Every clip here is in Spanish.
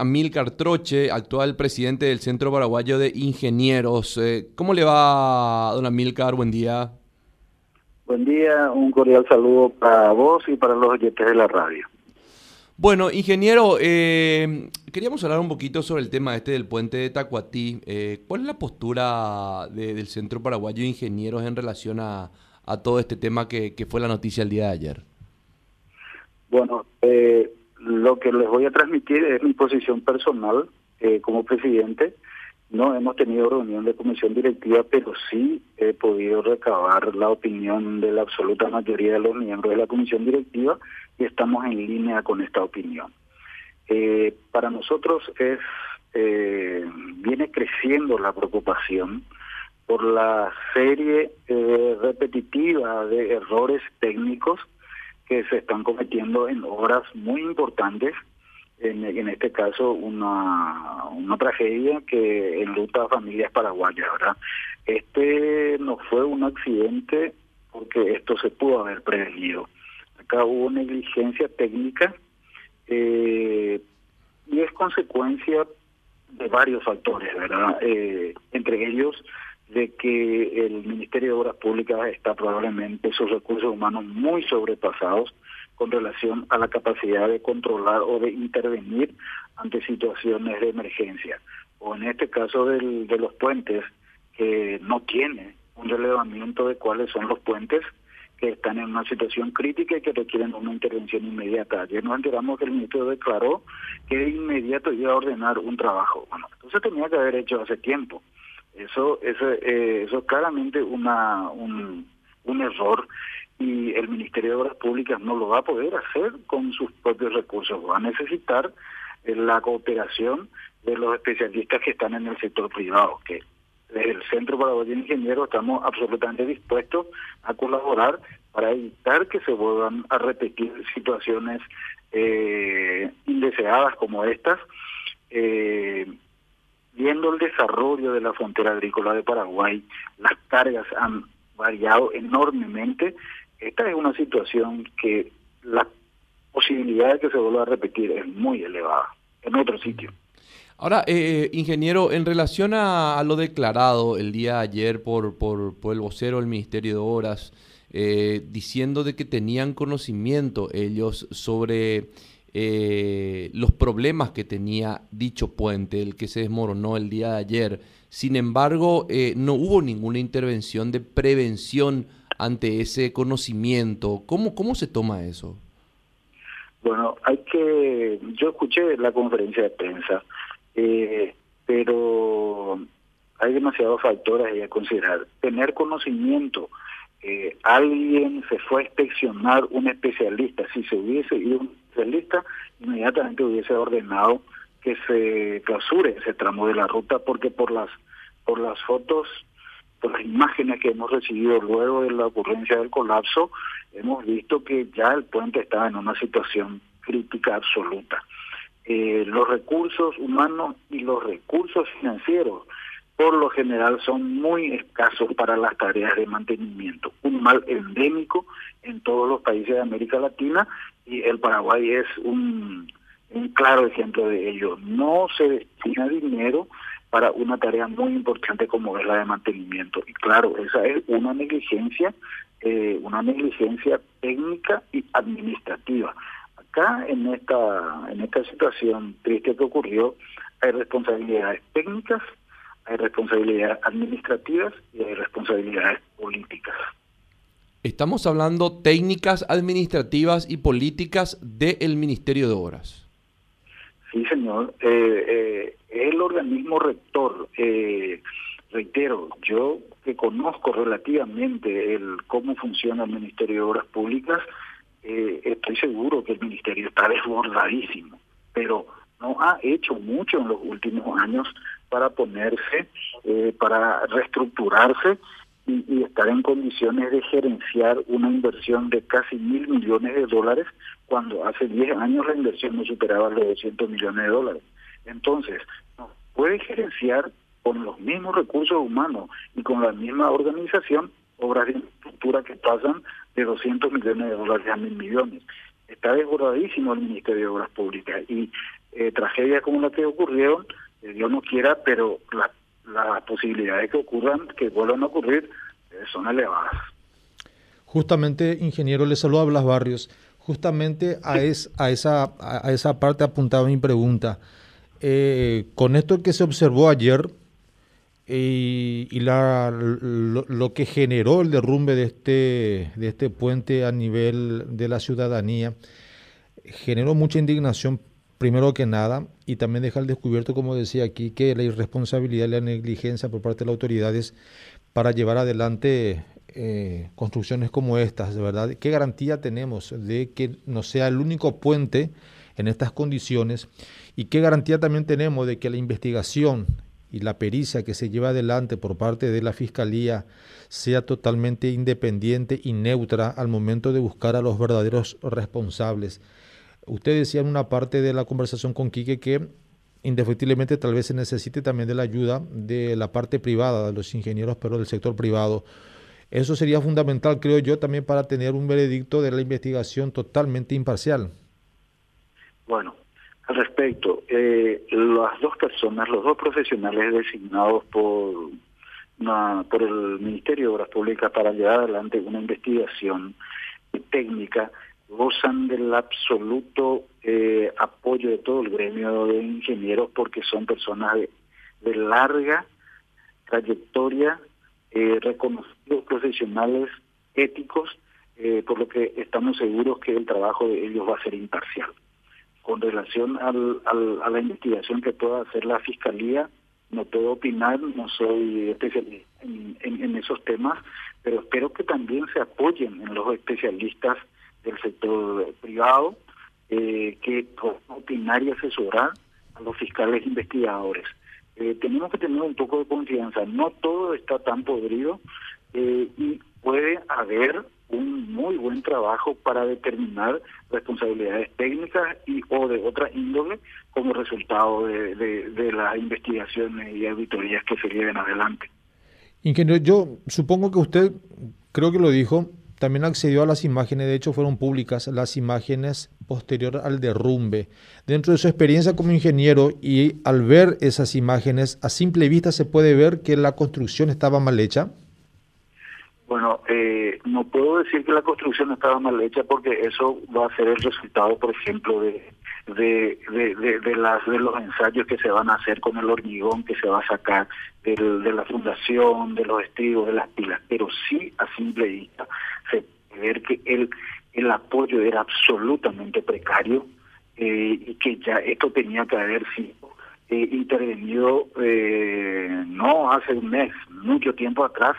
Amílcar Troche, actual presidente del Centro Paraguayo de Ingenieros. Eh, ¿Cómo le va, don Amílcar? Buen día. Buen día, un cordial saludo para vos y para los oyentes de la radio. Bueno, ingeniero, eh, queríamos hablar un poquito sobre el tema este del puente de Tacuatí. Eh, ¿Cuál es la postura del Centro Paraguayo de Ingenieros en relación a, todo este tema que, que, fue la noticia el día de ayer? Bueno, eh, lo que les voy a transmitir es mi posición personal eh, como presidente. No hemos tenido reunión de comisión directiva, pero sí he podido recabar la opinión de la absoluta mayoría de los miembros de la comisión directiva y estamos en línea con esta opinión. Eh, para nosotros es eh, viene creciendo la preocupación por la serie repetitiva de errores técnicos que se están cometiendo en obras muy importantes, en, en este caso una, una tragedia que enluta a familias paraguayas, ¿verdad? Este no fue un accidente porque esto se pudo haber prevenido. Acá hubo negligencia técnica eh, y es consecuencia de varios factores, ¿verdad? Eh, entre ellos de que el Ministerio de Obras Públicas está probablemente sus recursos humanos muy sobrepasados con relación a la capacidad de controlar o de intervenir ante situaciones de emergencia. O en este caso del, de los puentes, que no tiene un relevamiento de cuáles son los puentes que están en una situación crítica y que requieren una intervención inmediata. Ayer nos enteramos que el ministro declaró que de inmediato iba a ordenar un trabajo. Bueno, entonces tenía que haber hecho hace tiempo. Eso, eso, eh, eso es claramente una, un, un error y el Ministerio de Obras Públicas no lo va a poder hacer con sus propios recursos, va a necesitar eh, la cooperación de los especialistas que están en el sector privado, que desde el Centro para los Ingenieros estamos absolutamente dispuestos a colaborar para evitar que se vuelvan a repetir situaciones eh, indeseadas como estas. Eh, viendo el desarrollo de la frontera agrícola de Paraguay, las cargas han variado enormemente. Esta es una situación que la posibilidad de que se vuelva a repetir es muy elevada en otro sitio. Ahora, eh, ingeniero, en relación a, lo declarado el día de ayer por, por, por el vocero del Ministerio de Obras, eh, diciendo de que tenían conocimiento ellos sobre eh, los problemas que tenía dicho puente, el que se desmoronó el día de ayer. Sin embargo, eh, no hubo ninguna intervención de prevención ante ese conocimiento. ¿Cómo, cómo se toma eso? Bueno, hay que, yo escuché la conferencia de prensa, eh, pero hay demasiados factores a considerar. Tener conocimiento, eh, alguien se fue a inspeccionar un especialista, si se hubiese ido un lista, inmediatamente hubiese ordenado que se clausure ese tramo de la ruta porque por las por las fotos por las imágenes que hemos recibido luego de la ocurrencia del colapso hemos visto que ya el puente estaba en una situación crítica absoluta. Eh, los recursos humanos y los recursos financieros por lo general son muy escasos para las tareas de mantenimiento. Un mal endémico en todos los países de América Latina y el Paraguay es un, claro ejemplo de ello. No se destina dinero para una tarea muy importante como es la de mantenimiento. Y claro, esa es una negligencia, eh, una negligencia técnica y administrativa. Acá en esta, en esta situación triste que ocurrió, hay responsabilidades técnicas hay responsabilidades administrativas y hay responsabilidades políticas. Estamos hablando técnicas administrativas y políticas del Ministerio de Obras. Sí, señor. Eh, eh, el organismo rector, eh, reitero, yo que conozco relativamente el cómo funciona el Ministerio de Obras Públicas, eh, estoy seguro que el Ministerio está desbordadísimo, pero no ha hecho mucho en los últimos años para ponerse, eh, para reestructurarse y, estar en condiciones de gerenciar una inversión de casi mil millones de dólares cuando hace 10 años la inversión no superaba los 200 millones de dólares. Entonces, puede gerenciar con los mismos recursos humanos y con la misma organización obras de infraestructura que pasan de 200 millones de dólares a mil millones. Está desbordadísimo el Ministerio de Obras Públicas y eh, tragedias como las que ocurrieron, Dios no quiera, pero las posibilidades que ocurran, que vuelvan a ocurrir, eh, son elevadas. Justamente, ingeniero, le saludo a Blas Barrios. Justamente a, es, a, esa, a esa parte apuntaba mi pregunta. con esto que se observó ayer, y, la, lo, que generó el derrumbe de este, de este puente a nivel de la ciudadanía generó mucha indignación primero que nada y también deja al descubierto, como decía aquí, que la irresponsabilidad y la negligencia por parte de las autoridades para llevar adelante eh, construcciones como estas, de verdad. ¿Qué garantía tenemos de que no sea el único puente en estas condiciones? ¿Y qué garantía también tenemos de que la investigación y la pericia que se lleva adelante por parte de la Fiscalía sea totalmente independiente y neutra al momento de buscar a los verdaderos responsables. Usted decía en una parte de la conversación con Quique que indefectiblemente tal vez se necesite también de la ayuda de la parte privada, de los ingenieros, pero del sector privado. Eso sería fundamental, creo yo, también para tener un veredicto de la investigación totalmente imparcial. Bueno, al respecto, eh, las dos personas, los dos profesionales designados por, por el Ministerio de Obras Públicas para llevar adelante una investigación técnica, gozan del absoluto eh, apoyo de todo el gremio de ingenieros porque son personas de, larga trayectoria, eh, reconocidos profesionales éticos, por lo que estamos seguros que el trabajo de ellos va a ser imparcial. Con relación al, a la investigación que pueda hacer la Fiscalía, no puedo opinar, no soy especialista en, esos temas, pero espero que también se apoyen en los especialistas del sector privado, eh, que opinar y asesorar a los fiscales investigadores. Eh, tenemos que tener un poco de confianza, no todo está tan podrido eh, y puede haber un muy buen trabajo para determinar responsabilidades técnicas y o de otra índole como resultado de, de, las investigaciones y auditorías que se lleven adelante. Ingeniero, yo supongo que usted, creo que lo dijo, también accedió a las imágenes, de hecho fueron públicas las imágenes posterior al derrumbe. Dentro de su experiencia como ingeniero y al ver esas imágenes, a simple vista se puede ver que la construcción estaba mal hecha. Bueno, eh, no puedo decir que la construcción estaba mal hecha porque eso va a ser el resultado, por ejemplo, de de, de, de, las, de los ensayos que se van a hacer con el hormigón que se va a sacar de la fundación, de los estribos, de las pilas. Pero sí, a simple vista, se puede ver que el, el apoyo era absolutamente precario eh, y que ya esto tenía que haber sido eh, intervenido eh, no hace un mes, mucho tiempo atrás,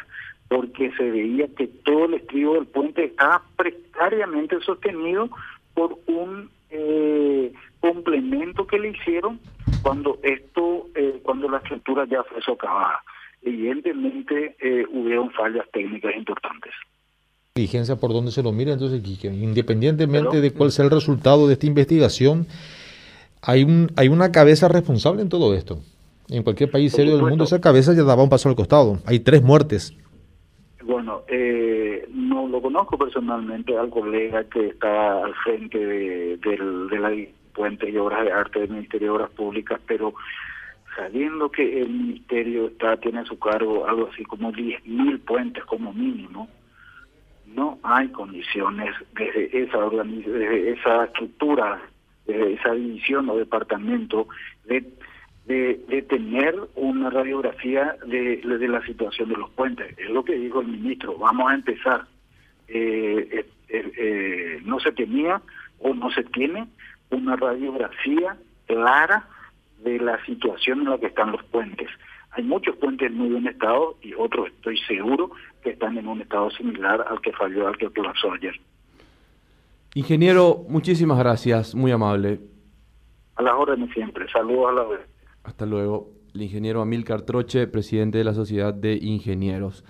porque se veía que todo el estribo del puente estaba precariamente sostenido por un eh, complemento que le hicieron cuando esto, eh, cuando la estructura ya fue socavada. Evidentemente eh, hubieron fallas técnicas importantes. Diligencia por donde se lo mira, entonces, independientemente de cuál sea el resultado de esta investigación, hay, un, hay una cabeza responsable en todo esto. En cualquier país serio del mundo, esa cabeza ya daba un paso al costado. Hay tres muertes. Bueno, eh, no lo conozco personalmente al colega que está al frente de, de la Puente y Obras de Arte del Ministerio de Obras Públicas, pero sabiendo que el Ministerio está tiene a su cargo algo así como 10.000 puentes como mínimo, no hay condiciones desde esa, desde esa estructura, desde esa división o departamento de de, tener una radiografía de, de, la situación de los puentes. Es lo que dijo el ministro, vamos a empezar. Eh, eh, eh, no se tenía o no se tiene una radiografía clara de la situación en la que están los puentes. Hay muchos puentes en muy buen estado y otros estoy seguro que están en un estado similar al que falló, al que colapsó ayer. Ingeniero, muchísimas gracias, muy amable. A las órdenes siempre, saludos a la vez. Hasta luego. El ingeniero Amilcar Troche, presidente de la Sociedad de Ingenieros.